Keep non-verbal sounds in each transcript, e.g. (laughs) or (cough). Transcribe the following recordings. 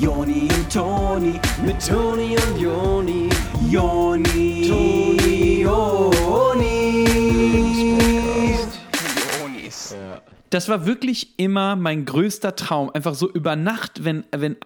Joni und Toni, mit Toni und Joni, Joni, Toni, Joni. Das war wirklich immer mein größter Traum. Einfach so über Nacht, wenn, wenn,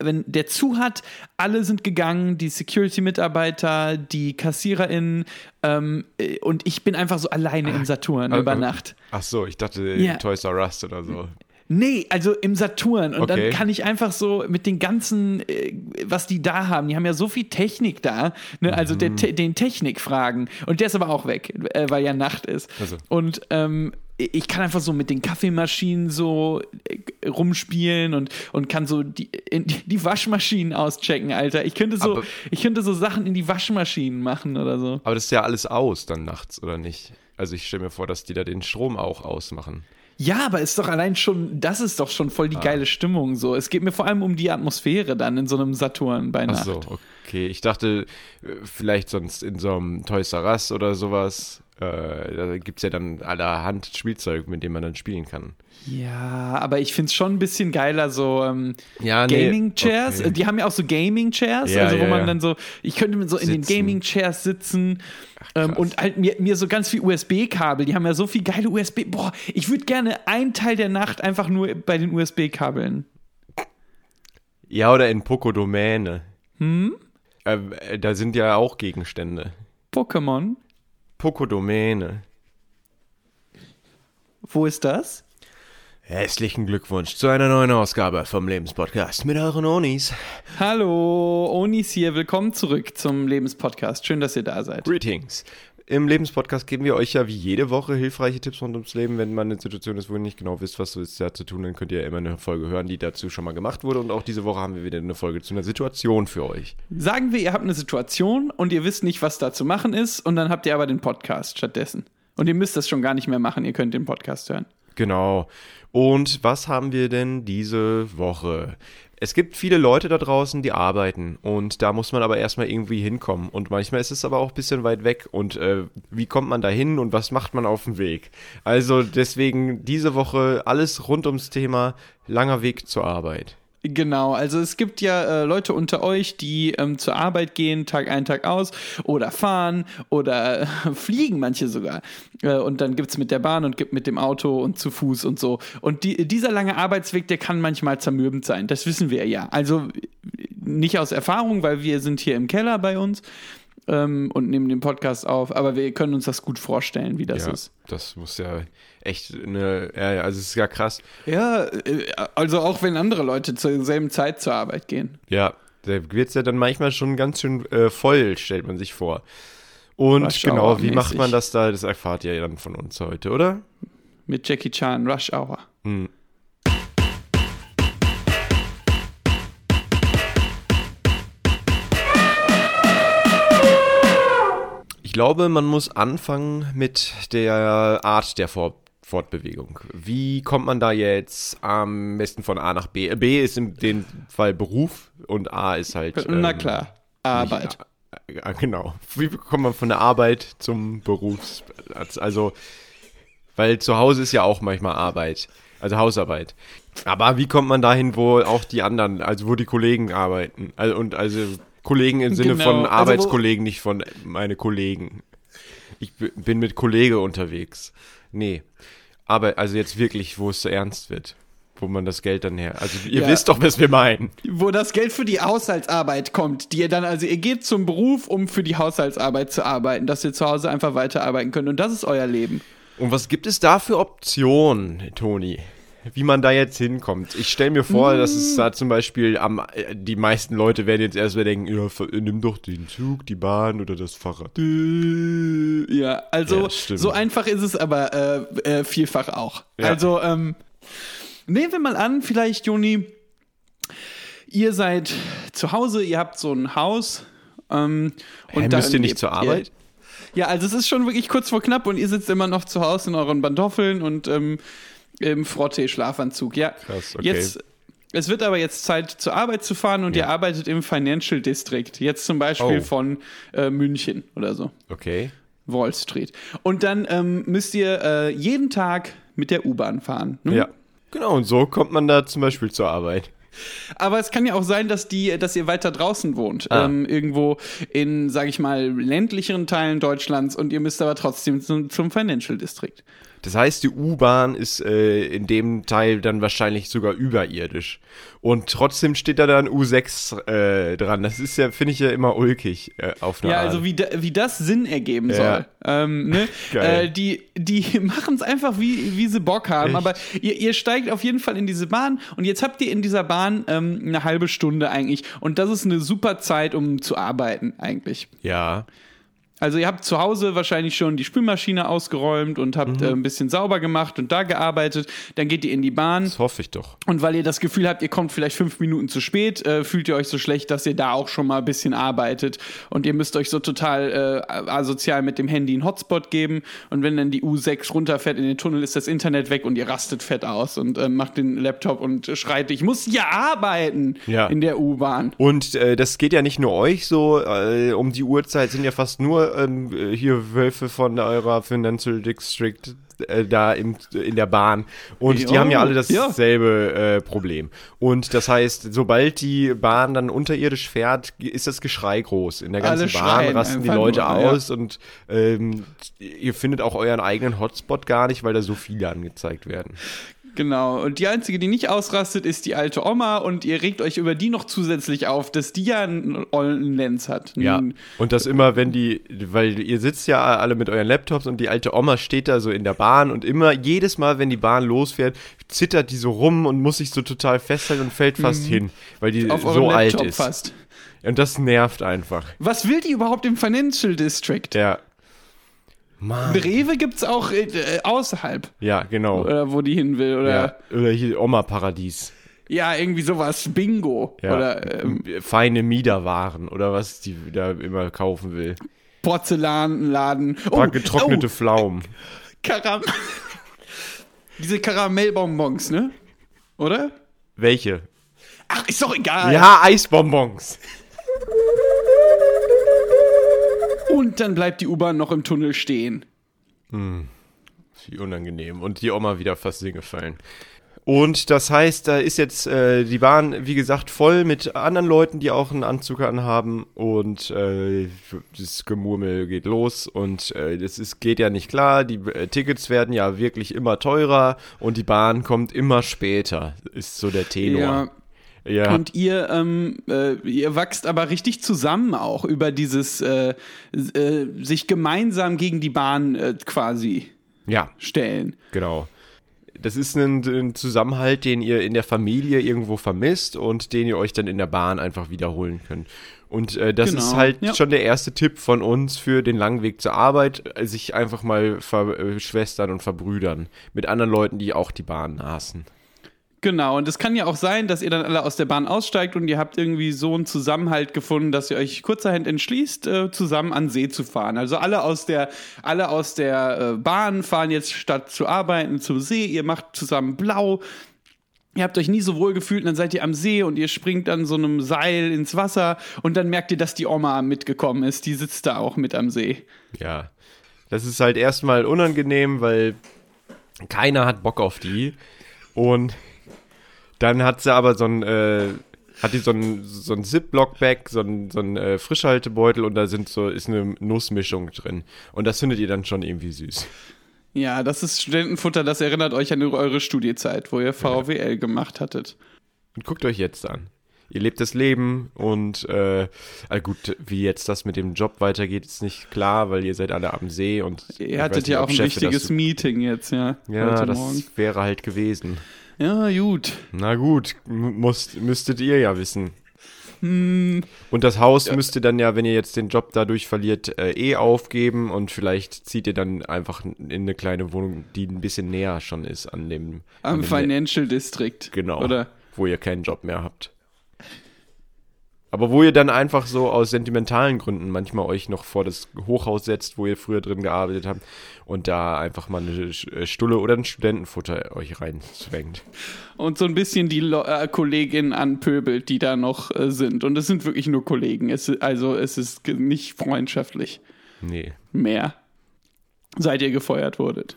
wenn der zu hat, alle sind gegangen, die Security-Mitarbeiter, die KassiererInnen ähm, äh, und ich bin einfach so alleine im Saturn über Nacht. Ach so, ich dachte Ja. Toys R Us oder so. Nee, also im Saturn. Und Okay. dann kann ich einfach so mit den ganzen, äh, was die da haben, die haben ja so viel Technik da, ne? also der, Mhm. Te den Technik fragen. Und der ist aber auch weg, äh, weil ja Nacht ist. Also. Und ähm, ich kann einfach so mit den Kaffeemaschinen so äh, rumspielen und, und kann so die, die Waschmaschinen auschecken, Alter. Ich könnte so, Aber- ich könnte so Sachen in die Waschmaschinen machen oder so. Aber das ist ja alles aus dann nachts, oder nicht? Also ich stelle mir vor, dass die da den Strom auch ausmachen. Ja, aber ist doch allein schon, das ist doch schon voll die geile Stimmung so. Es geht mir vor allem um die Atmosphäre dann in so einem Saturn bei Ach Nacht. so, okay. Ich dachte, äh, vielleicht sonst in so einem Toys R Us oder sowas. Äh, da gibt es ja dann allerhand Spielzeug, mit dem man dann spielen kann. Ja, aber ich find's schon ein bisschen geiler, so ähm, Ja, nee, Gaming Chairs. okay. Die haben ja auch so Gaming Chairs, Ja, also wo ja, man ja. dann so, ich könnte so in den Sitzen. Gaming Chairs sitzen ähm, krass. und halt mir, mir so ganz viel USB-Kabel. Die haben ja so viel geile USB. Boah, ich würde gerne einen Teil der Nacht einfach nur bei den USB-Kabeln. Ja, oder in Pokodomäne. Hm? Äh, da sind ja auch Gegenstände. Pokémon, Pokodomäne. wo ist das? Herzlichen Glückwunsch zu einer neuen Ausgabe vom Lebenspodcast mit euren Onis. Hallo, Onis hier, willkommen zurück zum Lebenspodcast. Schön, dass ihr da seid. Greetings. Im Lebenspodcast geben wir euch ja wie jede Woche hilfreiche Tipps rund ums Leben. Wenn man in einer Situation ist, wo ihr nicht genau wisst, was ist da zu tun, dann könnt ihr ja immer eine Folge hören, die dazu schon mal gemacht wurde. Und auch diese Woche haben wir wieder eine Folge zu einer Situation für euch. Sagen wir, ihr habt eine Situation und ihr wisst nicht, was da zu machen ist, und dann habt ihr aber den Podcast stattdessen. Und ihr müsst das schon gar nicht mehr machen, ihr könnt den Podcast hören. Genau. Und was haben wir denn diese Woche? Es gibt viele Leute da draußen, die arbeiten und da muss man aber erstmal irgendwie hinkommen und manchmal ist es aber auch ein bisschen weit weg und äh, wie kommt man da hin und was macht man auf dem Weg? Also deswegen diese Woche alles rund ums Thema langer Weg zur Arbeit. Genau, also es gibt ja äh, Leute unter euch, die ähm, zur Arbeit gehen, Tag ein, Tag aus, oder fahren oder äh, (laughs) fliegen manche sogar. Äh, und dann gibt's mit der Bahn und gibt mit dem Auto und zu Fuß und so. Und die, dieser lange Arbeitsweg, der kann manchmal zermürbend sein. Das wissen wir ja. Also nicht aus Erfahrung, weil wir sind hier im Keller bei uns ähm, und nehmen den Podcast auf, aber wir können uns das gut vorstellen, wie das ja, ist. das muss ja echt eine, ja, also es ist ja krass. Ja, äh, also auch wenn andere Leute zur selben Zeit zur Arbeit gehen. Ja, da wird es ja dann manchmal schon ganz schön äh, voll, stellt man sich vor. Und Rush genau, wie macht man das da? Das erfahrt ihr dann von uns heute, oder? Mit Jackie Chan, Rush Hour. Ich glaube, man muss anfangen mit der Art der Vor Fortbewegung. Wie kommt man da jetzt am besten von A nach B? B ist in dem Fall Beruf und A ist halt. Na ähm, klar, Arbeit. Nicht, ja, genau. Wie kommt man von der Arbeit zum Berufsplatz? Also, weil zu Hause ist ja auch manchmal Arbeit, also Hausarbeit. Aber wie kommt man dahin, wo auch die anderen, also wo die Kollegen arbeiten? Also, und also Kollegen im Sinne Genau, von also Arbeitskollegen, nicht von meine Kollegen. Ich bin mit Kollege unterwegs. Nee. Aber also jetzt wirklich, wo es so ernst wird. Wo man das Geld dann her. Also ihr Ja. wisst doch, was wir meinen. Wo das Geld für die Haushaltsarbeit kommt, die ihr dann, also ihr geht zum Beruf, um für die Haushaltsarbeit zu arbeiten, dass ihr zu Hause einfach weiterarbeiten könnt. Und das ist euer Leben. Und was gibt es da für Optionen, Toni? Wie man da jetzt hinkommt. Ich stelle mir vor, dass es da zum Beispiel am, äh, die meisten Leute werden jetzt erstmal denken, ja, ver- nimm doch den Zug, die Bahn oder das Fahrrad. Äh, Ja, also Ja, so einfach ist es aber äh, äh, vielfach auch. Ja. Also ähm, nehmen wir mal an, vielleicht Juni, ihr seid zu Hause, ihr habt so ein Haus. Ähm, und Hä, dann müsst ihr nicht zur Arbeit? Ja, also es ist schon wirklich kurz vor knapp und ihr sitzt immer noch zu Hause in euren Pantoffeln und ähm, im Frottee-Schlafanzug. Ja, Krass, okay. jetzt. Es wird aber jetzt Zeit, zur Arbeit zu fahren und ihr arbeitet im Financial District. Jetzt zum Beispiel Oh. von äh, München oder so. Okay. Wall Street. Und dann ähm, müsst ihr äh, jeden Tag mit der U-Bahn fahren. ne? Ja. Genau, und so kommt man da zum Beispiel zur Arbeit. Aber es kann ja auch sein, dass die, dass ihr weiter draußen wohnt, Ah. ähm, irgendwo in, sage ich mal, ländlicheren Teilen Deutschlands und ihr müsst aber trotzdem zum, zum Financial District. Das heißt, die U-Bahn ist äh, in dem Teil dann wahrscheinlich sogar überirdisch. Und trotzdem steht da dann U6 äh, dran. Das ist ja, finde ich ja immer ulkig äh, auf eine Ja, Art. also wie, da, wie das Sinn ergeben Ja. soll. Ähm, ne? (laughs) Geil. äh, die die (laughs) machen es einfach, wie, wie sie Bock haben. Echt? Aber ihr, ihr steigt auf jeden Fall in diese Bahn und jetzt habt ihr in dieser Bahn ähm, eine halbe Stunde eigentlich. Und das ist eine super Zeit, um zu arbeiten eigentlich. ja. Also ihr habt zu Hause wahrscheinlich schon die Spülmaschine ausgeräumt und Mhm. habt äh, ein bisschen sauber gemacht und da gearbeitet. Dann geht ihr in die Bahn. Das hoffe ich doch. Und weil ihr das Gefühl habt, ihr kommt vielleicht fünf Minuten zu spät, äh, fühlt ihr euch so schlecht, dass ihr da auch schon mal ein bisschen arbeitet. Und ihr müsst euch so total äh, asozial mit dem Handy einen Hotspot geben. Und wenn dann die U6 runterfährt in den Tunnel, ist das Internet weg und ihr rastet fett aus und äh, macht den Laptop und schreit, ich muss ja arbeiten Ja. in der U-Bahn. Und äh, das geht ja nicht nur euch so, äh, um die Uhrzeit sind ja fast nur ähm, äh, hier Wölfe von eurer Financial District äh, da im, in der Bahn. Und die Jo, haben ja alle ja. dasselbe äh, Problem. Und das heißt, sobald die Bahn dann unterirdisch fährt, ist das Geschrei groß. In der ganzen Alle Bahn schreien rasten die Leute nur, ja. aus und ähm, ihr findet auch euren eigenen Hotspot gar nicht, weil da so viele angezeigt werden. Genau. Und die einzige, die nicht ausrastet, ist die alte Oma und ihr regt euch über die noch zusätzlich auf, dass die ja einen ollen Lens hat. Ja. Und das immer, wenn die, weil ihr sitzt ja alle mit euren Laptops und die alte Oma steht da so in der Bahn und immer, jedes Mal, wenn die Bahn losfährt, zittert die so rum und muss sich so total festhalten und fällt fast hin, weil die Mhm. Auf so alt Laptop ist. fast. Und das nervt einfach. Was will die überhaupt im Financial District? Ja. Mann. Rewe gibt's auch äh, äh, außerhalb, Ja, genau. oder wo die hin will, oder Ja. Oder hier Oma-Paradies. ja, irgendwie sowas, Bingo Ja. oder ähm, Feine Miederwaren oder was die da immer kaufen will. Porzellanladen. Oh, Paar getrocknete oh, Pflaumen. (laughs) Karam (laughs) Diese Karamellbonbons, ne? Oder? Welche? Ach, ist doch egal. Ja, Eisbonbons. Und dann bleibt die U-Bahn noch im Tunnel stehen. Wie unangenehm. Und die Oma wieder fast hingefallen. Und das heißt, da ist jetzt äh, die Bahn, wie gesagt, voll mit anderen Leuten, die auch einen Anzug anhaben. Und äh, das Gemurmel geht los. Und äh, das ist, geht ja nicht klar. Die äh, Tickets werden ja wirklich immer teurer. Und die Bahn kommt immer später, ist so der Tenor. Ja. Ja, Und ihr, ähm, äh, ihr wachst aber richtig zusammen auch über dieses äh, äh, sich gemeinsam gegen die Bahn äh, quasi ja stellen. genau. Das ist ein, ein Zusammenhalt, den ihr in der Familie irgendwo vermisst und den ihr euch dann in der Bahn einfach wiederholen könnt. Und äh, das Genau, ist halt ja. schon der erste Tipp von uns für den langen Weg zur Arbeit, äh, sich einfach mal verschwestern und verbrüdern mit anderen Leuten, die auch die Bahn hassen. Genau, und es kann ja auch sein, dass ihr dann alle aus der Bahn aussteigt und ihr habt irgendwie so einen Zusammenhalt gefunden, dass ihr euch kurzerhand entschließt, äh, zusammen an See zu fahren. Also alle aus der, alle aus der äh, Bahn fahren jetzt statt zu arbeiten zum See, ihr macht zusammen blau. Ihr habt euch nie so wohl gefühlt und dann seid ihr am See und ihr springt an so einem Seil ins Wasser und dann merkt ihr, dass die Oma mitgekommen ist. Die sitzt da auch mit am See. Ja. Das ist halt erstmal unangenehm, weil keiner hat Bock auf die. Und dann hat sie aber so ein, äh, hat die so ein, so ein Ziploc-Bag, so ein, so ein äh, Frischhaltebeutel und da sind so, ist eine Nussmischung drin. Und das findet ihr dann schon irgendwie süß. Ja, das ist Studentenfutter, das erinnert euch an eure Studiezeit, wo ihr VWL gemacht hattet. Und guckt euch jetzt an. Ihr lebt das Leben und äh, ah gut, wie jetzt das mit dem Job weitergeht, ist nicht klar, weil ihr seid alle am See und Ihr hattet nicht, ja auch ein Chefe wichtiges das, Meeting jetzt, ja. Ja, heute das Morgen. wäre halt gewesen. Ja, gut. Na gut, musst, müsstet ihr ja wissen. Hm, Und das Haus müsst ihr dann ja, wenn ihr jetzt den Job dadurch verliert, äh, eh aufgeben und vielleicht zieht ihr dann einfach in eine kleine Wohnung, die ein bisschen näher schon ist an dem, an am dem Financial District. genau, Oder? wo ihr keinen Job mehr habt. Aber wo ihr dann einfach so aus sentimentalen Gründen manchmal euch noch vor das Hochhaus setzt, wo ihr früher drin gearbeitet habt und da einfach mal eine äh, Stulle oder ein Studentenfutter euch reinzwängt. Und so ein bisschen die Lo äh, Kolleginnen anpöbelt, die da noch äh, sind. Und es sind wirklich nur Kollegen. Es, also es ist nicht freundschaftlich Nee. mehr, seit ihr gefeuert wurdet.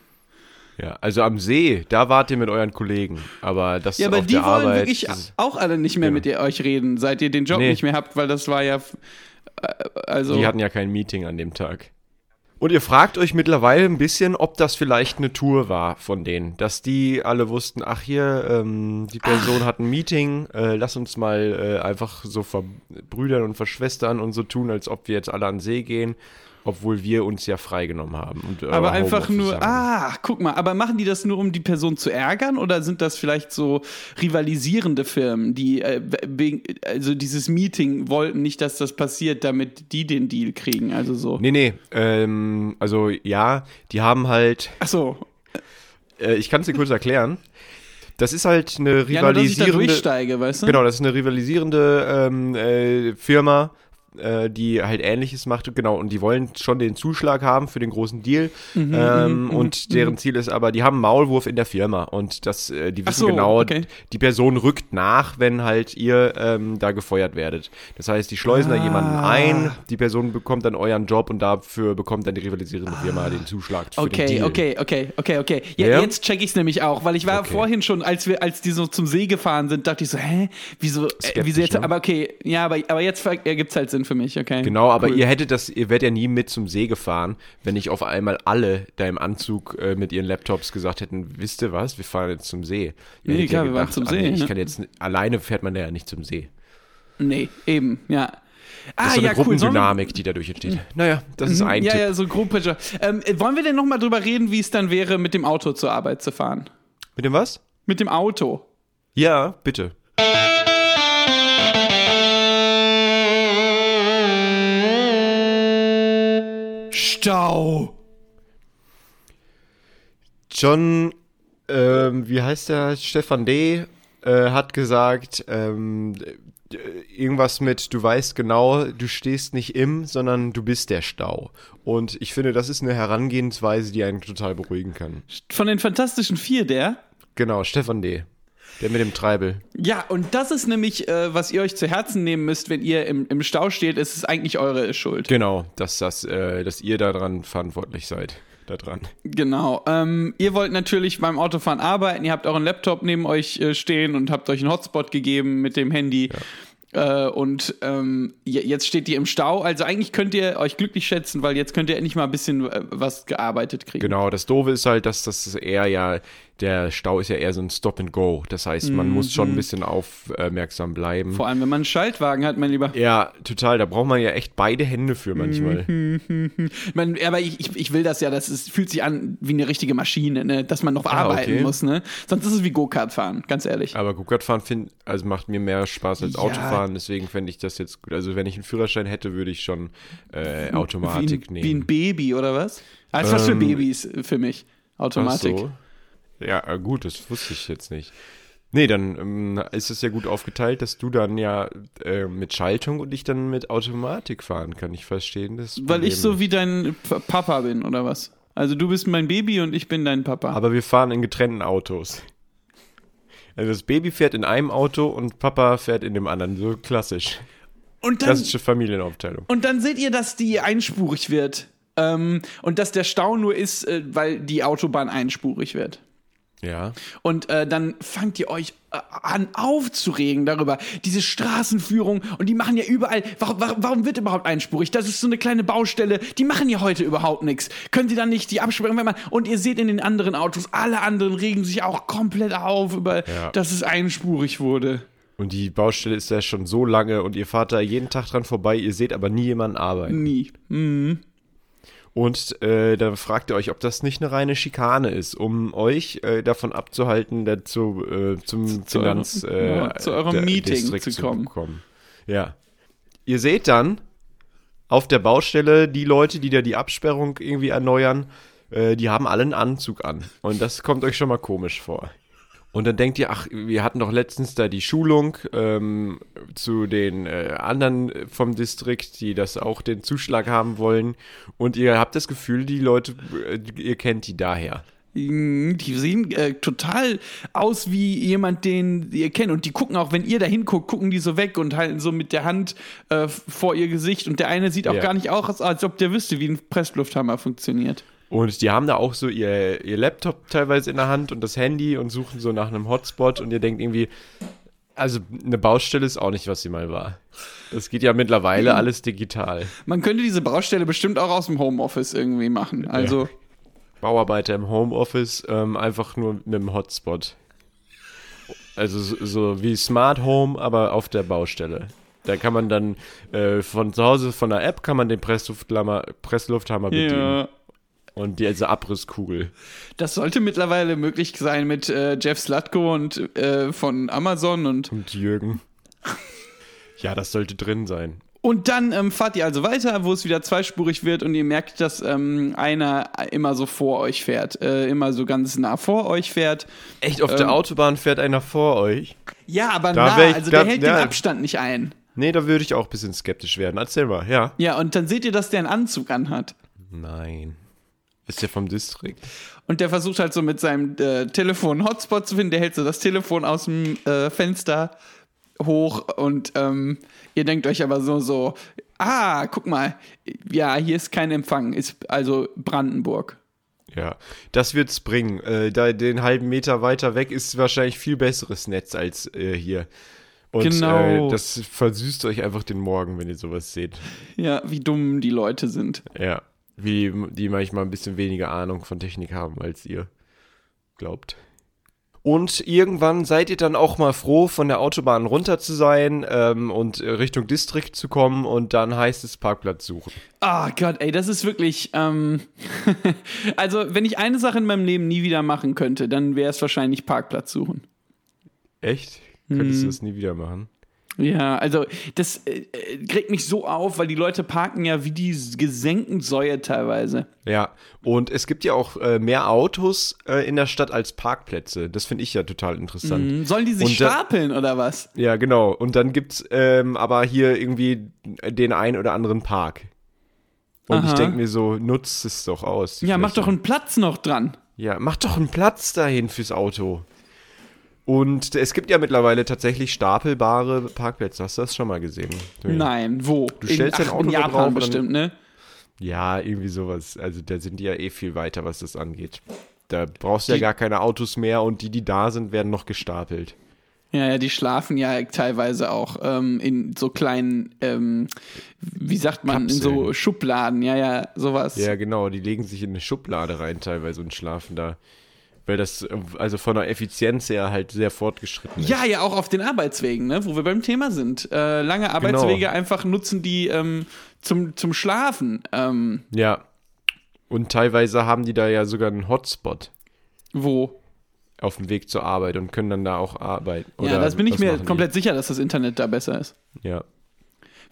Ja, also am See, da wart ihr mit euren Kollegen, aber das Ja, aber auf die der wollen Arbeit, wirklich auch alle nicht mehr Ja. mit ihr, euch reden, seit ihr den Job Nee. nicht mehr habt, weil das war ja. äh, Also. Die hatten ja kein Meeting an dem Tag. Und ihr fragt euch mittlerweile ein bisschen, ob das vielleicht eine Tour war von denen. Dass die alle wussten, ach hier, ähm, die Person hat ein Meeting, äh, lass uns mal äh, einfach so verbrüdern und verschwestern und so tun, als ob wir jetzt alle an den See gehen, obwohl wir uns ja freigenommen haben. Und, äh, aber einfach nur, haben. ah, guck mal, aber machen die das nur, um die Person zu ärgern oder sind das vielleicht so rivalisierende Firmen, die äh, wegen, also dieses Meeting wollten nicht, dass das passiert, damit die den Deal kriegen, also so. Nee, nee, ähm, also ja, die haben halt, Ach so, äh, ich kann es dir kurz erklären. Das ist halt eine ja, nur, dass ich da rivalisierende. durchsteige, weißt du? Genau, das ist eine rivalisierende ähm, äh, Firma, äh, die halt Ähnliches macht. Genau, und die wollen schon den Zuschlag haben für den großen Deal. Mhm, ähm, und deren Ziel ist aber, die haben einen Maulwurf in der Firma. Und das, äh, die wissen so, genau, okay. die Person rückt nach, wenn halt ihr ähm, da gefeuert werdet. Das heißt, die schleusen da jemanden Ah. ein, die Person bekommt dann euren Job und dafür bekommt dann die rivalisierende Firma den Zuschlag für den Okay, okay, okay, okay, okay. Ja, Ja? Jetzt check ich's nämlich auch, weil ich war Okay. vorhin schon, als wir, als die so zum See gefahren sind, dachte ich so, hä, wieso, äh, wieso jetzt? ne? Aber okay, ja, aber, aber jetzt ver- ergibt's halt Sinn für mich, okay. Genau, aber Cool. ihr hättet das, ihr wärt ja nie mit zum See gefahren, wenn nicht auf einmal alle da im Anzug äh, mit ihren Laptops gesagt hätten, wisst ihr was, wir fahren jetzt zum See. Ihr Nee, klar, wir waren zum ah, See, nee, ich ne? kann jetzt, alleine fährt man ja nicht zum See. Nee, eben, ja. Ah, Das ist so eine ja, cool. Gruppendynamik, die dadurch entsteht. Naja, das ist ein ja, Tipp. ja, so Gruppenpressure. Ähm, äh, wollen wir denn noch mal drüber reden, wie es dann wäre, mit dem Auto zur Arbeit zu fahren? Mit dem was? Mit dem Auto. Ja, bitte. Stau. John, ähm, wie heißt der? Stefan D. Äh, hat gesagt, ähm, äh, irgendwas mit, du weißt genau, du stehst nicht im, sondern du bist der Stau. Und ich finde, das ist eine Herangehensweise, die einen total beruhigen kann. Von den Fantastischen Vier, der? Genau, Stefan D. Der mit dem Treibel. Ja, und das ist nämlich, äh, was ihr euch zu Herzen nehmen müsst, wenn ihr im, im Stau steht, ist es eigentlich eure Schuld. Genau, dass, das, äh, dass ihr daran verantwortlich seid. Daran. Genau. Ähm, ihr wollt natürlich beim Autofahren arbeiten, ihr habt euren Laptop neben euch äh, stehen und habt euch einen Hotspot gegeben mit dem Handy. Äh, und ähm, je- jetzt steht ihr im Stau. Also eigentlich könnt ihr euch glücklich schätzen, weil jetzt könnt ihr endlich mal ein bisschen äh, was gearbeitet kriegen. Genau, das Doofe ist halt, dass das eher ja, der Stau ist ja eher so ein Stop and Go. Das heißt, man muss schon ein bisschen aufmerksam bleiben. Vor allem, wenn man einen Schaltwagen hat, mein Lieber. Ja, total. Da braucht man ja echt beide Hände für manchmal. (laughs) Ich mein, aber ich, ich, ich will das ja, das ist, fühlt sich an wie eine richtige Maschine, ne? dass man noch Ah, arbeiten okay. muss. Ne? Sonst ist es wie Go-Kart fahren, ganz ehrlich. Aber Go-Kart fahren find, also macht mir mehr Spaß als Ja. Autofahren. Deswegen fände ich das jetzt gut. Also wenn ich einen Führerschein hätte, würde ich schon äh, wie, Automatik ein, nehmen. wie ein Baby oder was? Ah, ist was für Ähm, Babys für mich. Ach Automatik. so. Ja, äh, gut, das wusste ich jetzt nicht. Nee, dann ähm, ist es ja gut aufgeteilt, dass du dann ja äh, mit Schaltung und ich dann mit Automatik fahren kann. Ich verstehen das. Weil ich Problem so wie dein P Papa bin, oder was? Also du bist mein Baby und ich bin dein Papa. Aber wir fahren in getrennten Autos. Also das Baby fährt in einem Auto und Papa fährt in dem anderen. So klassisch. und, dann, Klassische Familienaufteilung. und dann seht ihr, dass die einspurig wird. Ähm, und dass der Stau nur ist, äh, weil die Autobahn einspurig wird. Ja. Und äh, dann fangt ihr euch äh, an aufzuregen darüber. Diese Straßenführung und die machen ja überall. Warum, warum, wird überhaupt einspurig? Das ist so eine kleine Baustelle. Die machen ja heute überhaupt nichts. Können sie dann nicht die Absperrung, wenn man. Und ihr seht in den anderen Autos, alle anderen regen sich auch komplett auf über, Ja. dass es einspurig wurde. Und die Baustelle ist ja schon so lange und ihr fahrt da jeden Tag dran vorbei, ihr seht aber nie jemanden arbeiten. Nie. Mhm. Und äh, dann fragt ihr euch, ob das nicht eine reine Schikane ist, um euch äh, davon abzuhalten, dazu äh, zum zu Finanz eurem- äh, ja, zu eurem Meeting Distrikt zu kommen. kommen. Ja. Ihr seht dann auf der Baustelle die Leute, die da die Absperrung irgendwie erneuern, äh, die haben alle einen Anzug an. Und das kommt euch schon mal komisch vor. Und dann denkt ihr, ach, wir hatten doch letztens da die Schulung ähm, zu den äh, anderen vom Distrikt, die das auch den Zuschlag haben wollen. Und ihr habt das Gefühl, die Leute, äh, ihr kennt die daher. Mhm, Die sehen äh, total aus wie jemand, den ihr kennt. Und die gucken auch, wenn ihr da hinguckt, gucken die so weg und halten so mit der Hand äh, vor ihr Gesicht. Und der eine sieht auch Ja. gar nicht aus, als ob der wüsste, wie ein Presslufthammer funktioniert. Und die haben da auch so ihr, ihr Laptop teilweise in der Hand und das Handy und suchen so nach einem Hotspot und ihr denkt irgendwie, also eine Baustelle ist auch nicht, was sie mal war. Es geht ja mittlerweile alles digital. Man könnte diese Baustelle bestimmt auch aus dem Homeoffice irgendwie machen. Also, Bauarbeiter im Homeoffice, ähm, einfach nur mit einem Hotspot. Also so, so wie Smart Home, aber auf der Baustelle. Da kann man dann äh, von zu Hause von der App kann man den Presslufthammer, Presslufthammer bedienen. ja. Und diese Abrisskugel. Das sollte mittlerweile möglich sein mit äh, Jeff Slutko und äh, von Amazon und Und Jürgen. Ja, das sollte drin sein. Und dann ähm, fahrt ihr also weiter, wo es wieder zweispurig wird und ihr merkt, dass ähm, einer immer so vor euch fährt, äh, immer so ganz nah vor euch fährt. Echt, auf Ähm. der Autobahn fährt einer vor euch? Ja, aber Da nah, ich- also da- der hält ja. den Abstand nicht ein. Nee, da würde ich auch ein bisschen skeptisch werden. Erzähl mal, ja. Ja, und dann seht ihr, dass der einen Anzug anhat. Nein. Ist der vom Distrikt? Und der versucht halt so mit seinem äh, Telefon einen Hotspot zu finden. Der hält so das Telefon aus dem äh, Fenster hoch und ähm, ihr denkt euch aber so, so, ah, guck mal, ja, hier ist kein Empfang, ist also Brandenburg. Ja, das wird's bringen. Äh, da den halben Meter weiter weg ist wahrscheinlich viel besseres Netz als äh, hier. Und Genau. äh, das versüßt euch einfach den Morgen, wenn ihr sowas seht. Ja, wie dumm die Leute sind. Ja, wie die manchmal ein bisschen weniger Ahnung von Technik haben, als ihr glaubt. Und irgendwann seid ihr dann auch mal froh, von der Autobahn runter zu sein ähm, und Richtung Distrikt zu kommen und dann heißt es Parkplatz suchen. Ah Gott, ey, das ist wirklich. Ähm (laughs) also, wenn ich eine Sache in meinem Leben nie wieder machen könnte, dann wäre es wahrscheinlich Parkplatz suchen. Echt? Mhm. Könntest du das nie wieder machen? Ja, also das äh, äh, regt mich so auf, weil die Leute parken ja wie die gesenkten Säue teilweise. Ja, und es gibt ja auch äh, mehr Autos äh, in der Stadt als Parkplätze. Das finde ich ja total interessant. Hm, Sollen die sich Und stapeln oder was? Ja, genau. Und dann gibt's ähm, aber hier irgendwie den einen oder anderen Park. Und ich Aha. denke mir so, nutzt es doch aus. Ja, mach Fläche. doch einen Platz noch dran. Ja, mach doch einen Platz dahin fürs Auto. Und es gibt ja mittlerweile tatsächlich stapelbare Parkplätze. Hast du das schon mal gesehen? Nein, wo? Du stellst in, dein ach, Auto in Japan drauf bestimmt, ne? Ja, irgendwie sowas. Also da sind die ja eh viel weiter, was das angeht. Da brauchst du ja gar keine Autos mehr und die, die da sind, werden noch gestapelt. Ja, ja, die schlafen ja teilweise auch ähm, in so kleinen, ähm, wie sagt man, in so Kapseln. Schubladen. Ja, ja, sowas. Ja, genau, die legen sich in eine Schublade rein teilweise und schlafen da. Weil das äh, also von der Effizienz her halt sehr fortgeschritten ist. Ja, ja, auch auf den Arbeitswegen, ne, wo wir beim Thema sind. Äh, lange Genau. Arbeitswege einfach nutzen die ähm, zum, zum Schlafen. Ähm, Ja. Und teilweise haben die da ja sogar einen Hotspot wo? auf dem Weg zur Arbeit und können dann da auch arbeiten. ja, das bin ich mir machen die? komplett sicher, dass das Internet da besser ist. Ja.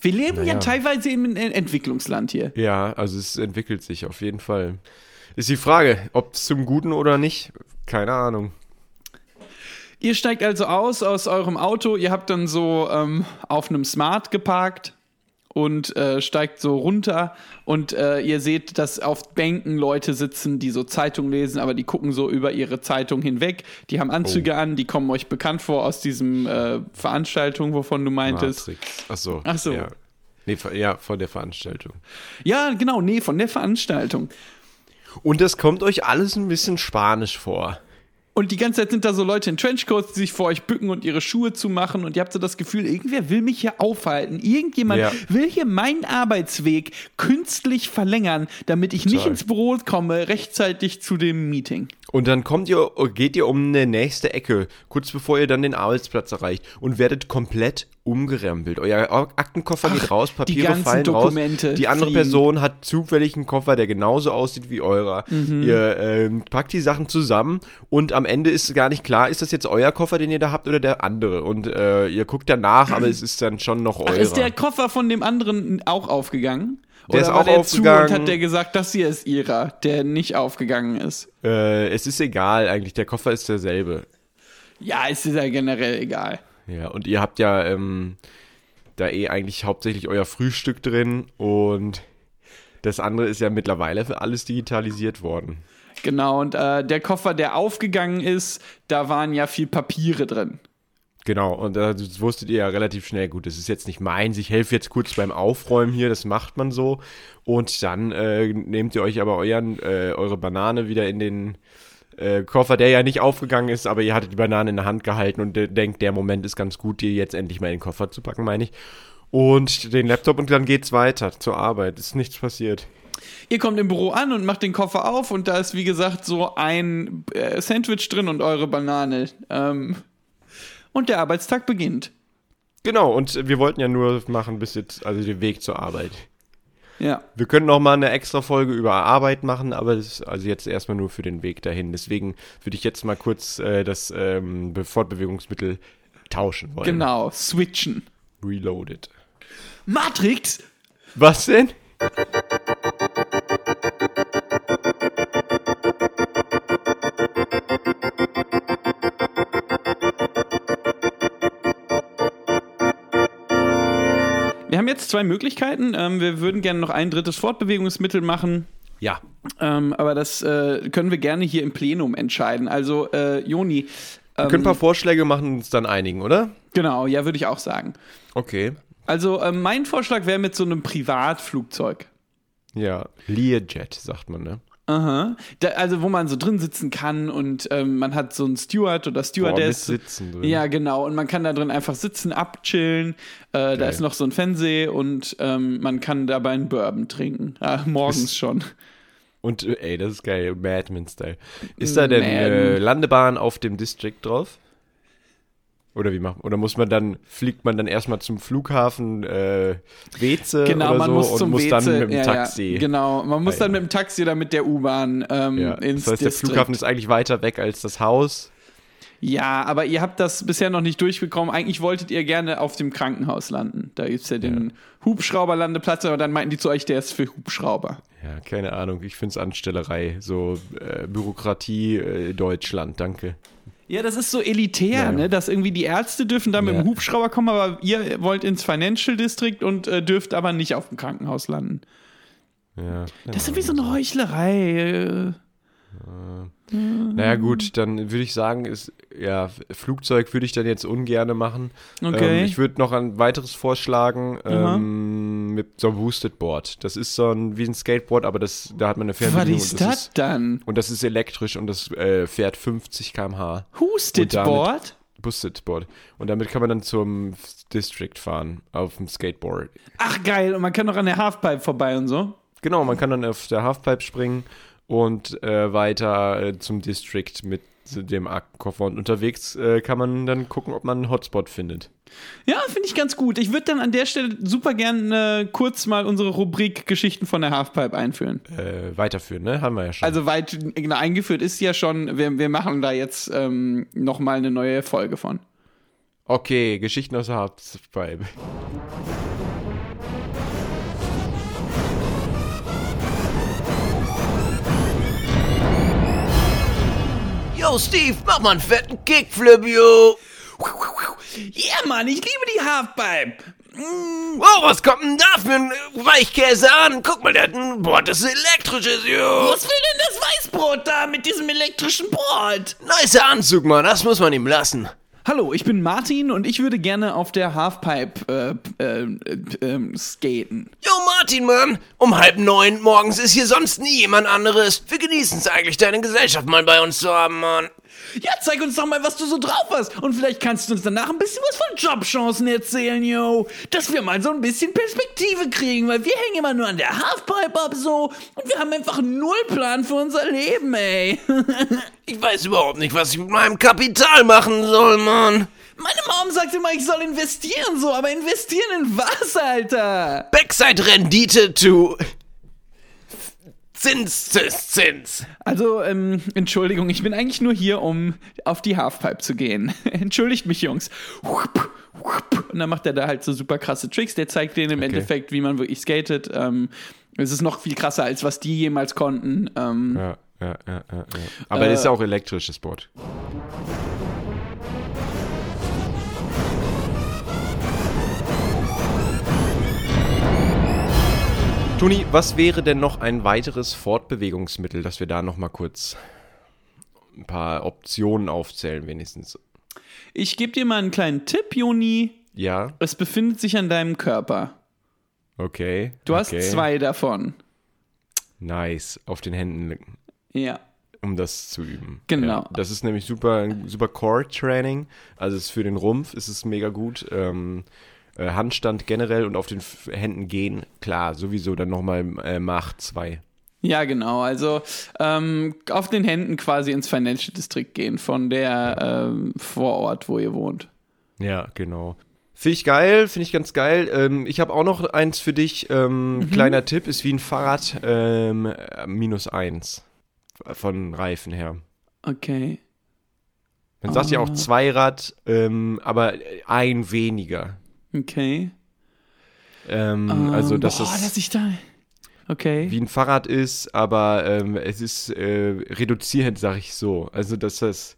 Wir leben ja Naja. teilweise im Ent- Entwicklungsland hier. ja, also es entwickelt sich auf jeden Fall. Ist die Frage, ob es zum Guten oder nicht, keine Ahnung. Ihr steigt also aus aus eurem Auto, ihr habt dann so ähm, auf einem Smart geparkt und äh, steigt so runter und äh, ihr seht, dass auf Bänken Leute sitzen, die so Zeitung lesen, aber die gucken so über ihre Zeitung hinweg. Die haben Anzüge an, die kommen euch bekannt vor aus diesem äh, Veranstaltung, wovon du meintest. Matrix. Ach so. Ach so. Ja. Nee, ja, von der Veranstaltung. Ja, genau, nee, von der Veranstaltung. Und das kommt euch alles ein bisschen spanisch vor. Und die ganze Zeit sind da so Leute in Trenchcoats, die sich vor euch bücken und ihre Schuhe zumachen. Und ihr habt so das Gefühl, irgendwer will mich hier aufhalten. Irgendjemand Ja. will hier meinen Arbeitsweg künstlich verlängern, damit ich nicht Total. ins Büro komme, rechtzeitig zu dem Meeting. Und dann kommt ihr, geht ihr um eine nächste Ecke, kurz bevor ihr dann den Arbeitsplatz erreicht und werdet komplett umgerempelt. Euer Aktenkoffer geht raus, Papiere fallen Dokumente raus. Die andere fliegen. Person hat zufällig einen Koffer, der genauso aussieht wie eurer. Mhm. Ihr ähm, packt die Sachen zusammen und am Ende ist gar nicht klar, ist das jetzt euer Koffer, den ihr da habt oder der andere. Und äh, ihr guckt danach, aber es ist dann schon noch eurer. Ist der Koffer von dem anderen auch aufgegangen? Der Oder ist war auch der aufgegangen. zu und hat der gesagt, das hier ist ihrer, der nicht aufgegangen ist? äh, es ist egal eigentlich, der Koffer ist derselbe. Ja, ist ja generell egal. Ja, und ihr habt ja ähm, da eh eigentlich hauptsächlich euer Frühstück drin und das andere ist ja mittlerweile für alles digitalisiert worden. Genau, und äh, der Koffer, der aufgegangen ist, da waren ja viel Papiere drin. Genau, und äh, das wusstet ihr ja relativ schnell. Gut, das ist jetzt nicht meins. Ich helfe jetzt kurz beim Aufräumen hier, das macht man so. Und dann äh, nehmt ihr euch aber euren, äh, eure Banane wieder in den äh, Koffer, der ja nicht aufgegangen ist, aber ihr hattet die Banane in der Hand gehalten und äh, denkt, der Moment ist ganz gut, die jetzt endlich mal in den Koffer zu packen, meine ich. Und den Laptop und dann geht's weiter zur Arbeit. Ist nichts passiert. Ihr kommt im Büro an und macht den Koffer auf und da ist, wie gesagt, so ein äh, Sandwich drin und eure Banane. Ähm, und der Arbeitstag beginnt. Genau, und wir wollten ja nur machen bis jetzt, also den Weg zur Arbeit. Ja. Wir können noch mal eine extra Folge über Arbeit machen, aber das ist also jetzt erstmal nur für den Weg dahin. Deswegen würde ich jetzt mal kurz äh, das ähm, Be- Fortbewegungsmittel tauschen wollen. Genau, switchen. Reloaded. Matrix! Was denn? Zwei Möglichkeiten. Ähm, wir würden gerne noch ein drittes Fortbewegungsmittel machen. Ja. Ähm, aber das äh, können wir gerne hier im Plenum entscheiden. Also, äh, Joni. Wir können ein paar Vorschläge machen und uns dann einigen, oder? Genau, ja, würde ich auch sagen. Okay. Also, ähm, mein Vorschlag wäre mit so einem Privatflugzeug. Ja. Learjet, sagt man, ne? Aha. Da, also, wo man so drin sitzen kann und ähm, man hat so einen Steward oder Boah, mit Stewardess. Sitzen drin. Ja, genau. Und man kann da drin einfach sitzen, abchillen. Äh, da ist noch so ein Fernseher und ähm, man kann dabei einen Bourbon trinken. Ah, morgens schon. Und äh, ey, das ist geil, Madman-Style. Ist da denn äh, Landebahn auf dem District drauf? Oder wie macht Oder muss man dann, fliegt man dann erstmal zum Flughafen äh, Weze Genau, oder man so muss und zum muss WC. dann mit dem ja, Taxi. Ja, genau, man muss Ah, dann ja. mit dem Taxi oder mit der U-Bahn ähm, Ja. ins Das heißt, der District. Flughafen ist eigentlich weiter weg als das Haus. Ja, aber ihr habt das bisher noch nicht durchbekommen. Eigentlich wolltet ihr gerne auf dem Krankenhaus landen. Da gibt's ja den Hubschrauberlandeplatz, aber dann meinten die zu euch, der ist für Hubschrauber. Ja, keine Ahnung. Ich finde es Anstellerei. So äh, Bürokratie äh, Deutschland, danke. Ja, das ist so elitär, Ja. ne? Dass irgendwie die Ärzte dürfen da mit dem Hubschrauber kommen, aber ihr wollt ins Financial District und äh, dürft aber nicht auf dem Krankenhaus landen. Ja, Das ist irgendwie so eine Heuchlerei. Äh. Naja, gut, dann würde ich sagen, ist, ja, Flugzeug würde ich dann jetzt ungerne machen. Okay. Ähm, ich würde noch ein weiteres vorschlagen ähm, mit so einem Boosted Board. Das ist so ein, wie ein Skateboard, aber das, da hat man eine Was Fernbedienung. ist und das dann? und das ist elektrisch und das äh, fährt 50 km/h. Damit- Board? Boosted Board. Und damit kann man dann zum District fahren auf dem Skateboard. Ach geil, und man kann noch an der Halfpipe vorbei und so. Genau, man kann dann auf der Halfpipe springen und äh, weiter äh, zum District mit dem Aktenkoffer. Und unterwegs äh, kann man dann gucken, ob man einen Hotspot findet. Ja, finde ich ganz gut. Ich würde dann an der Stelle super gern äh, kurz mal unsere Rubrik Geschichten von der Halfpipe einführen. Äh, weiterführen, ne? Haben wir ja schon. Also weit genau, eingeführt ist ja schon, wir, wir machen da jetzt ähm, nochmal eine neue Folge von. okay, Geschichten aus der Halfpipe. Yo, Steve, mach mal einen fetten Kickflip, yo. Ja, Mann, ich liebe die Halfpipe. Wow, was kommt denn da für ein Weichkäse an? Guck mal, der hat ein Board, das elektrisches, yo. Was will denn das Weißbrot da mit diesem elektrischen Brot? Nicer Anzug, Mann, das muss man ihm lassen. Hallo, ich bin Martin und ich würde gerne auf der Halfpipe äh, äh, äh, äh, skaten. Yo, Martin, Mann, um halb neun morgens ist hier sonst nie jemand anderes. Wir genießen es eigentlich, deine Gesellschaft mal bei uns zu haben, Mann. Ja, zeig uns doch mal, was du so drauf hast. Und vielleicht kannst du uns danach ein bisschen was von Jobchancen erzählen, yo. Dass wir mal so ein bisschen Perspektive kriegen, weil wir hängen immer nur an der Halfpipe ab so. Und wir haben einfach null Plan für unser Leben, ey. (laughs) Ich weiß überhaupt nicht, was ich mit meinem Kapital machen soll, Mann. Meine Mom sagt immer, ich soll investieren so, aber investieren in was, Alter? Backside-Rendite to Zins, Zins, Zins. Also, ähm, Entschuldigung, ich bin eigentlich nur hier, um auf die Halfpipe zu gehen. (laughs) Entschuldigt mich, Jungs. Und dann macht er da halt so super krasse Tricks. Der zeigt denen im Endeffekt, wie man wirklich skatet. Ähm, es ist noch viel krasser, als was die jemals konnten. Ähm, Ja, ja, ja, ja. ja. Aber das ist ja auch elektrisches Board. Toni, was wäre denn noch ein weiteres Fortbewegungsmittel, dass wir da noch mal kurz ein paar Optionen aufzählen wenigstens? Ich gebe dir mal einen kleinen Tipp, Juni. Ja, Es befindet sich an deinem Körper. okay. Du hast okay. zwei davon. Nice. Auf den Händen, Ja. um das zu üben. Genau. Ja, das ist nämlich super, super Core-Training. Also es ist für den Rumpf ist es mega gut. Ähm, äh, Handstand generell und auf den Händen gehen, klar, sowieso dann nochmal äh, Mach 2. Ja, genau. Also ähm, auf den Händen quasi ins Financial District gehen von der ähm, Vorort, wo ihr wohnt. Ja, genau. Finde ich geil, finde ich ganz geil. Ähm, ich habe auch noch eins für dich. Ähm, Kleiner Tipp, ist wie ein Fahrrad ähm, äh, minus eins von Reifen her. Okay. Man sagt ja auch Ah. Zweirad, ähm, aber ein weniger. Okay. Ähm, also, Ähm, dass boah, das dass ich da. Okay. wie ein Fahrrad ist, aber ähm, es ist äh, reduzierend, sag ich so. Also, dass das,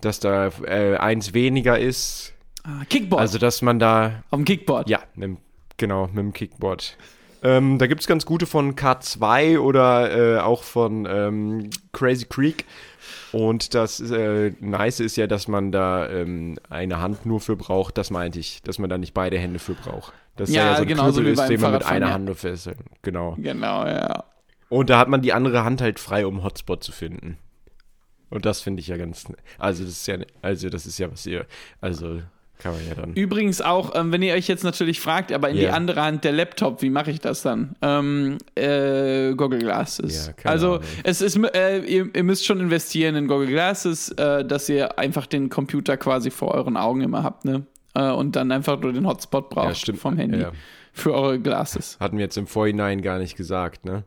dass da äh, eins weniger ist. Ah, Kickboard. Also, dass man da auf dem Kickboard. Ja, mit, genau, mit dem Kickboard. Ähm, da gibt es ganz gute von K2 oder äh, auch von ähm, Crazy Creek. Und das äh, Nice ist ja, dass man da ähm, eine Hand nur für braucht. Das meinte ich, dass man da nicht beide Hände für braucht. Dass Ja, ja so ein genau, so Knüppel ist, den man mit einer ja. Hand nur fesselt. Genau. Genau, ja. Und da hat man die andere Hand halt frei, um Hotspot zu finden. Und das finde ich ja ganz. Also das ist ja, also das ist ja was ihr. Also kann man ja dann. Übrigens auch, ähm, wenn ihr euch jetzt natürlich fragt, aber in die Ja. andere Hand der Laptop, wie mache ich das dann? Ähm, äh, Google Glasses. Ja, also Ahnung. es ist, äh, ihr, ihr müsst schon investieren in Google Glasses, äh, dass ihr einfach den Computer quasi vor euren Augen immer habt, ne? Äh, und dann einfach nur den Hotspot braucht Ja, vom Handy Ja. für eure Glasses. Hatten wir jetzt im Vorhinein gar nicht gesagt, ne?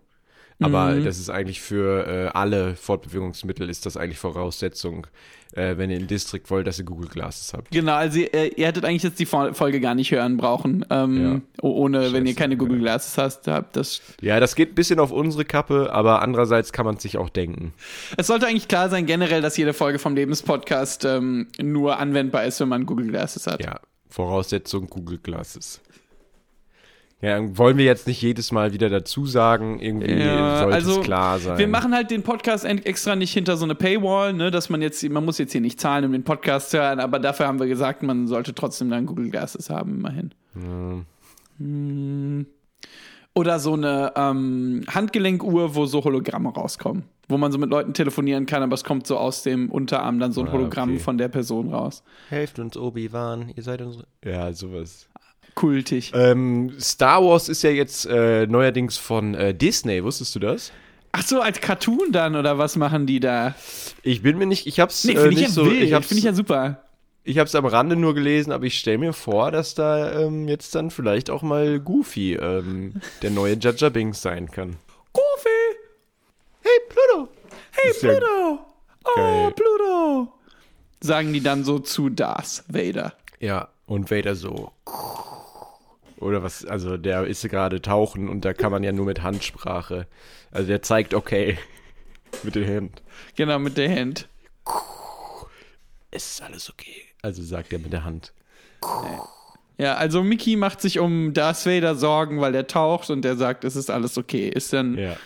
Aber Mhm. das ist eigentlich für äh, alle Fortbewegungsmittel ist das eigentlich Voraussetzung, äh, wenn ihr in District wollt, dass ihr Google Glasses habt. Genau, also ihr, ihr hättet eigentlich jetzt die Fol- Folge gar nicht hören brauchen, ähm, oh- ohne, wenn ihr Scheiße, keine Google ja. Glasses hast, habt. Das, Ja, das geht ein bisschen auf unsere Kappe, aber andererseits kann man es sich auch denken. es sollte eigentlich klar sein, generell, dass jede Folge vom Lebenspodcast ähm, nur anwendbar ist, wenn man Google Glasses hat. Ja, Voraussetzung Google Glasses. Ja, wollen wir jetzt nicht jedes Mal wieder dazu sagen, irgendwie Ja, sollte also, es klar sein. Wir machen halt den Podcast extra nicht hinter so eine Paywall, ne, dass man jetzt, man muss jetzt hier nicht zahlen, um den Podcast zu hören, aber dafür haben wir gesagt, man sollte trotzdem dann Google Glasses haben, immerhin. Hm. Oder so eine ähm, Handgelenkuhr, wo so Hologramme rauskommen. Wo man so mit Leuten telefonieren kann, aber es kommt so aus dem Unterarm dann so ein Ah, Hologramm okay. von der Person raus. Helft uns, Obi-Wan, ihr seid unsere. Ja, sowas. Kultig. Ähm, Star Wars ist ja jetzt äh, neuerdings von äh, Disney, wusstest du das? Ach so, als Cartoon dann, oder was machen die da? Ich bin mir nicht, ich hab's Nee, äh, finde ich nicht ja so, wild. ich hab's, Finde ich ja super. ich hab's am Rande nur gelesen, aber ich stelle mir vor, dass da ähm, jetzt dann vielleicht auch mal Goofy ähm, der neue Jaja Binks sein kann. Goofy! Hey Pluto! Hey, Ist ja Pluto! Oh, geil. Pluto! Sagen die dann so zu Darth Vader. Ja, und Vader so. Oder was, also der ist gerade tauchen und da kann man ja nur mit Handsprache. Also der zeigt okay. (laughs) mit den Händen. Genau, mit der Hand. Es ist alles okay. Also sagt er mit der Hand. Ja, also Mickey macht sich um Darth Vader Sorgen, weil er taucht und der sagt, es ist alles okay. Ist dann. Ja, Ja.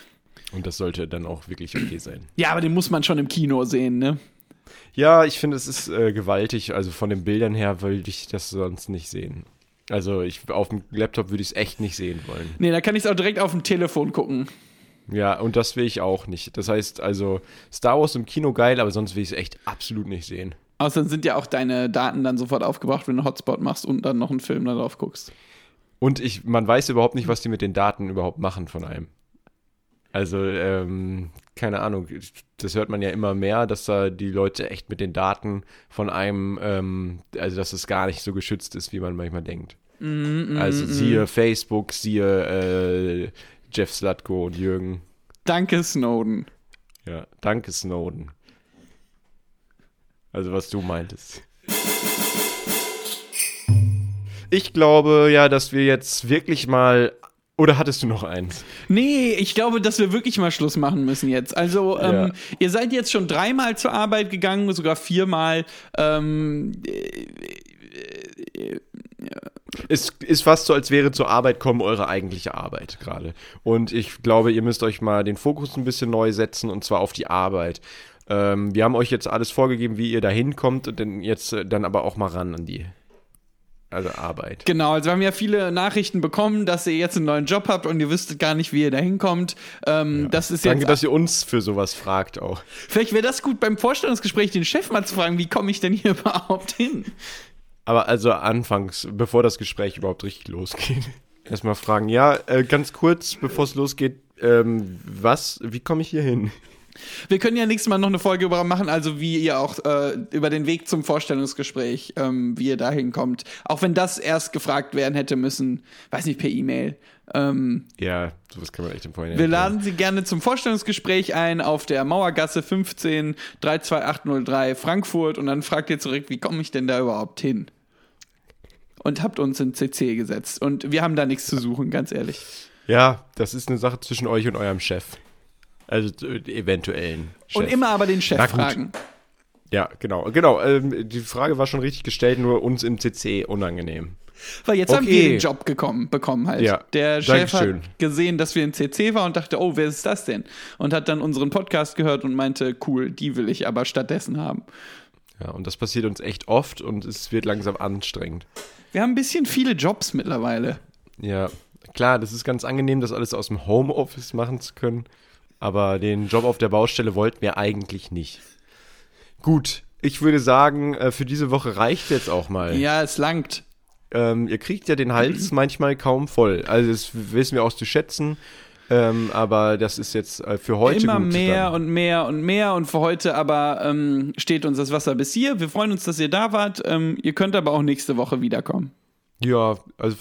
Und das sollte dann auch wirklich okay sein. aber den muss man schon im Kino sehen, ne? Ja, ich finde, es ist äh, gewaltig. Also von den Bildern her würde ich das sonst nicht sehen. Also ich auf dem Laptop würde ich es echt nicht sehen wollen. Nee, da kann ich es auch direkt auf dem Telefon gucken. Ja, und das will ich auch nicht. Das heißt also, Star Wars im Kino geil, aber sonst will ich es echt absolut nicht sehen. Außerdem sind ja auch deine Daten dann sofort aufgebraucht, wenn du einen Hotspot machst und dann noch einen Film da drauf guckst. Und ich, man weiß überhaupt nicht, was die mit den Daten überhaupt machen von einem. Also, ähm, keine Ahnung, das hört man ja immer mehr, dass da die Leute echt mit den Daten von einem, ähm, also dass es gar nicht so geschützt ist, wie man manchmal denkt. also siehe Facebook, siehe äh, Jeff Slutko und Jürgen. Danke, Snowden. Ja, danke Snowden. Also was du meintest. Ich glaube ja, dass wir jetzt wirklich mal. Oder hattest du noch eins? Nee, ich glaube, dass wir wirklich mal Schluss machen müssen jetzt. Also, ähm, Ja. ihr seid jetzt schon dreimal zur Arbeit gegangen, sogar viermal. Ähm, Es ist fast so, als wäre zur Arbeit kommen eure eigentliche Arbeit gerade. Und ich glaube, ihr müsst euch mal den Fokus ein bisschen neu setzen und zwar auf die Arbeit. Ähm, wir haben euch jetzt alles vorgegeben, wie ihr da hinkommt und dann jetzt äh, dann aber auch mal ran an die also Arbeit. Genau, also wir haben ja viele Nachrichten bekommen, dass ihr jetzt einen neuen Job habt und ihr wüsstet gar nicht, wie ihr da hinkommt. Ähm, Das ist Danke, dass ihr uns für sowas fragt auch. Vielleicht wäre das gut beim Vorstellungsgespräch den Chef mal zu fragen, wie komme ich denn hier (laughs) überhaupt hin? Aber also anfangs, bevor das Gespräch überhaupt richtig losgeht, (laughs) erstmal fragen, ja, äh, ganz kurz, bevor es losgeht, ähm, was, wie komme ich hier hin? Wir können ja nächstes Mal noch eine Folge über machen, also wie ihr auch äh, über den Weg zum Vorstellungsgespräch, ähm, wie ihr da hinkommt. Auch wenn das erst gefragt werden hätte müssen, weiß nicht, per E-Mail. Ähm, Ja, sowas kann man echt im Vorhinein wir laden Sie gerne zum Vorstellungsgespräch ein auf der Mauergasse 15 32803 Frankfurt und dann fragt ihr zurück, wie komme ich denn da überhaupt hin? Und habt uns in CC gesetzt. Und wir haben da nichts zu suchen, ganz ehrlich. Ja, das ist eine Sache zwischen euch und eurem Chef. Also äh, eventuellen Chef. Und immer aber den Chef fragen. Ja, genau, genau. Ähm, die Frage war schon richtig gestellt, nur uns im CC unangenehm. Weil jetzt haben Okay. wir den Job gekommen, bekommen halt. Ja, Der Chef Dankeschön. hat gesehen, dass wir in CC waren und dachte, oh, wer ist das denn? Und hat dann unseren Podcast gehört und meinte, cool, die will ich aber stattdessen haben. Ja, und das passiert uns echt oft und es wird langsam anstrengend. Wir haben ein bisschen viele Jobs mittlerweile. Ja, klar, das ist ganz angenehm, das alles aus dem Homeoffice machen zu können. Aber den Job auf der Baustelle wollten wir eigentlich nicht. Gut, ich würde sagen, äh, für diese Woche reicht jetzt auch mal. Ja, es langt. Ähm, ihr kriegt ja den Hals (clears throat) manchmal kaum voll. Also das wissen wir auch zu schätzen. Ähm, aber das ist jetzt äh, für heute Immer mehr dann. und mehr und mehr und für heute aber ähm, steht uns das Wasser bis hier. Wir freuen uns, dass ihr da wart. Ähm, ihr könnt aber auch nächste Woche wiederkommen. Ja, also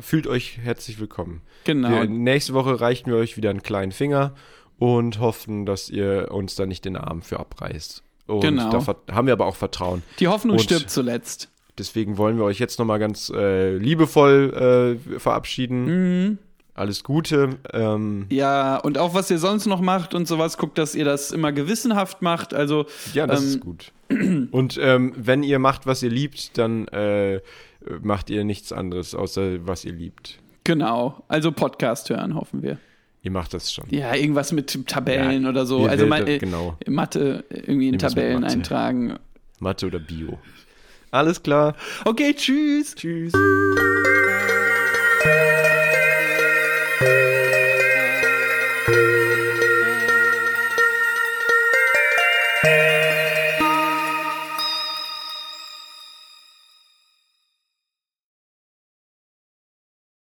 fühlt euch herzlich willkommen. Genau. Wir, nächste Woche reichen wir euch wieder einen kleinen Finger und hoffen, dass ihr uns da nicht den Arm für abreißt. Und Genau. da haben wir aber auch Vertrauen. Die Hoffnung Und- stirbt zuletzt. Deswegen wollen wir euch jetzt nochmal ganz äh, liebevoll äh, verabschieden. Mhm. Alles Gute. Ähm, Ja, und auch was ihr sonst noch macht und sowas, guckt, dass ihr das immer gewissenhaft macht. Also, ja, das ähm, ist gut. Und ähm, wenn ihr macht, was ihr liebt, dann äh, macht ihr nichts anderes, außer was ihr liebt. genau. Also Podcast hören, hoffen wir. Ihr macht das schon. Ja, irgendwas mit Tabellen Ja, oder so. Also mal, äh, genau. Mathe irgendwie in Irgendwas Tabellen Mathe. eintragen. Mathe oder Bio. Alles klar. Okay, tschüss. Tschüss.